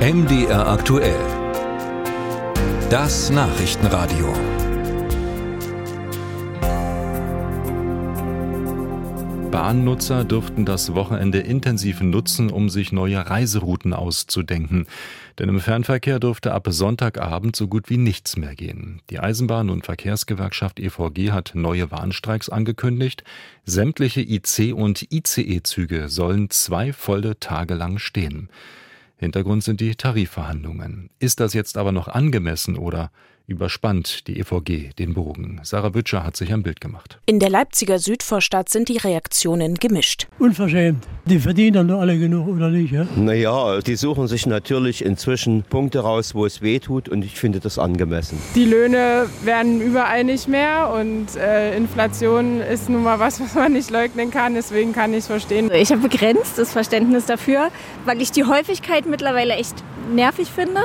MDR aktuell. Das Nachrichtenradio. Bahnnutzer dürften das Wochenende intensiv nutzen, um sich neue Reiserouten auszudenken. Denn im Fernverkehr dürfte ab Sonntagabend so gut wie nichts mehr gehen. Die Eisenbahn- und Verkehrsgewerkschaft EVG hat neue Warnstreiks angekündigt. Sämtliche IC- und ICE-Züge sollen zwei volle Tage lang stehen. Hintergrund sind die Tarifverhandlungen. Ist das jetzt aber noch angemessen oder überspannt die EVG den Bogen. Sarah Bütscher hat sich ein Bild gemacht. In der Leipziger Südvorstadt sind die Reaktionen gemischt. Unverschämt. Die verdienen dann nur alle genug, oder nicht? Ja? Naja, die suchen sich natürlich inzwischen Punkte raus, wo es weh tut und ich finde das angemessen. Die Löhne werden überall nicht mehr und äh, Inflation ist nun mal was, was man nicht leugnen kann. Deswegen kann ich verstehen. Ich habe begrenztes Verständnis dafür, weil ich die Häufigkeit mittlerweile echt nervig finde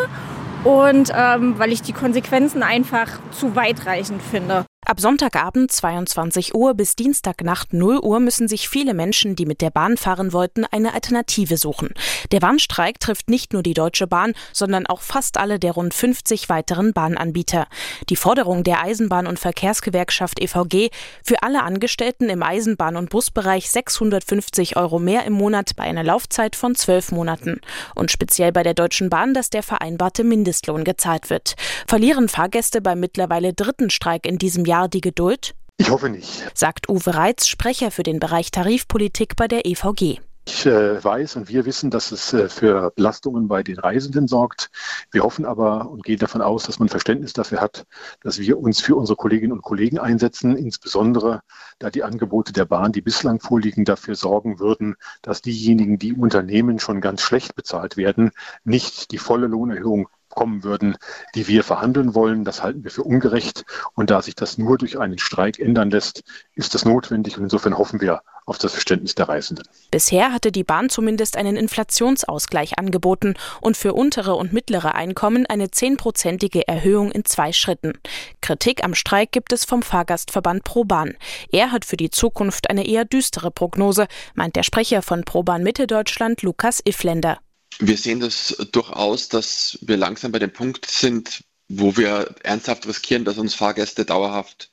und ähm, weil ich die Konsequenzen einfach zu weitreichend finde. Ab Sonntagabend 22 Uhr bis Dienstagnacht 0 Uhr müssen sich viele Menschen, die mit der Bahn fahren wollten, eine Alternative suchen. Der Warnstreik trifft nicht nur die Deutsche Bahn, sondern auch fast alle der rund 50 weiteren Bahnanbieter. Die Forderung der Eisenbahn- und Verkehrsgewerkschaft EVG für alle Angestellten im Eisenbahn- und Busbereich 650 Euro mehr im Monat bei einer Laufzeit von zwölf Monaten. Und speziell bei der Deutschen Bahn, dass der vereinbarte Mindestlohn gezahlt wird. Verlieren Fahrgäste beim mittlerweile dritten Streik in diesem Jahr Jahr die Geduld? Ich hoffe nicht, sagt Uwe Reitz, Sprecher für den Bereich Tarifpolitik bei der EVG. Ich äh, weiß und wir wissen, dass es äh, für Belastungen bei den Reisenden sorgt. Wir hoffen aber und gehen davon aus, dass man Verständnis dafür hat, dass wir uns für unsere Kolleginnen und Kollegen einsetzen, insbesondere da die Angebote der Bahn, die bislang vorliegen, dafür sorgen würden, dass diejenigen, die im Unternehmen schon ganz schlecht bezahlt werden, nicht die volle Lohnerhöhung kommen würden, die wir verhandeln wollen. Das halten wir für ungerecht. Und da sich das nur durch einen Streik ändern lässt, ist das notwendig. Und insofern hoffen wir auf das Verständnis der Reisenden. Bisher hatte die Bahn zumindest einen Inflationsausgleich angeboten und für untere und mittlere Einkommen eine zehnprozentige Erhöhung in zwei Schritten. Kritik am Streik gibt es vom Fahrgastverband ProBahn. Er hat für die Zukunft eine eher düstere Prognose, meint der Sprecher von ProBahn Mitte Deutschland Lukas Ifländer. Wir sehen das durchaus, dass wir langsam bei dem Punkt sind, wo wir ernsthaft riskieren, dass uns Fahrgäste dauerhaft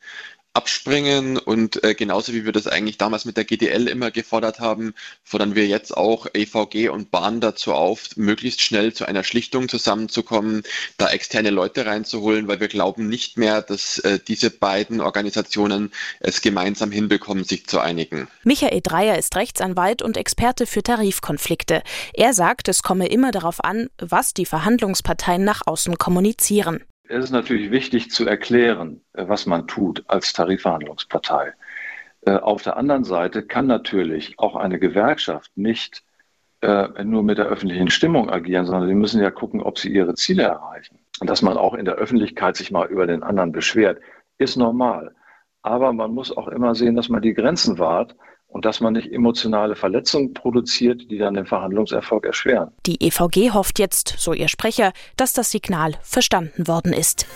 abspringen und äh, genauso wie wir das eigentlich damals mit der GDL immer gefordert haben, fordern wir jetzt auch EVG und Bahn dazu auf, möglichst schnell zu einer Schlichtung zusammenzukommen, da externe Leute reinzuholen, weil wir glauben nicht mehr, dass äh, diese beiden Organisationen es gemeinsam hinbekommen, sich zu einigen. Michael Dreier ist Rechtsanwalt und Experte für Tarifkonflikte. Er sagt, es komme immer darauf an, was die Verhandlungsparteien nach außen kommunizieren. Es ist natürlich wichtig zu erklären, äh, was man tut als Tarifverhandlungspartei. Äh, auf der anderen Seite kann natürlich auch eine Gewerkschaft nicht äh, nur mit der öffentlichen Stimmung agieren, sondern sie müssen ja gucken, ob sie ihre Ziele erreichen. Und dass man auch in der Öffentlichkeit sich mal über den anderen beschwert, ist normal. Aber man muss auch immer sehen, dass man die Grenzen wahrt und dass man nicht emotionale Verletzungen produziert, die dann den Verhandlungserfolg erschweren. Die EVG hofft jetzt, so ihr Sprecher, dass das Signal verstanden worden ist.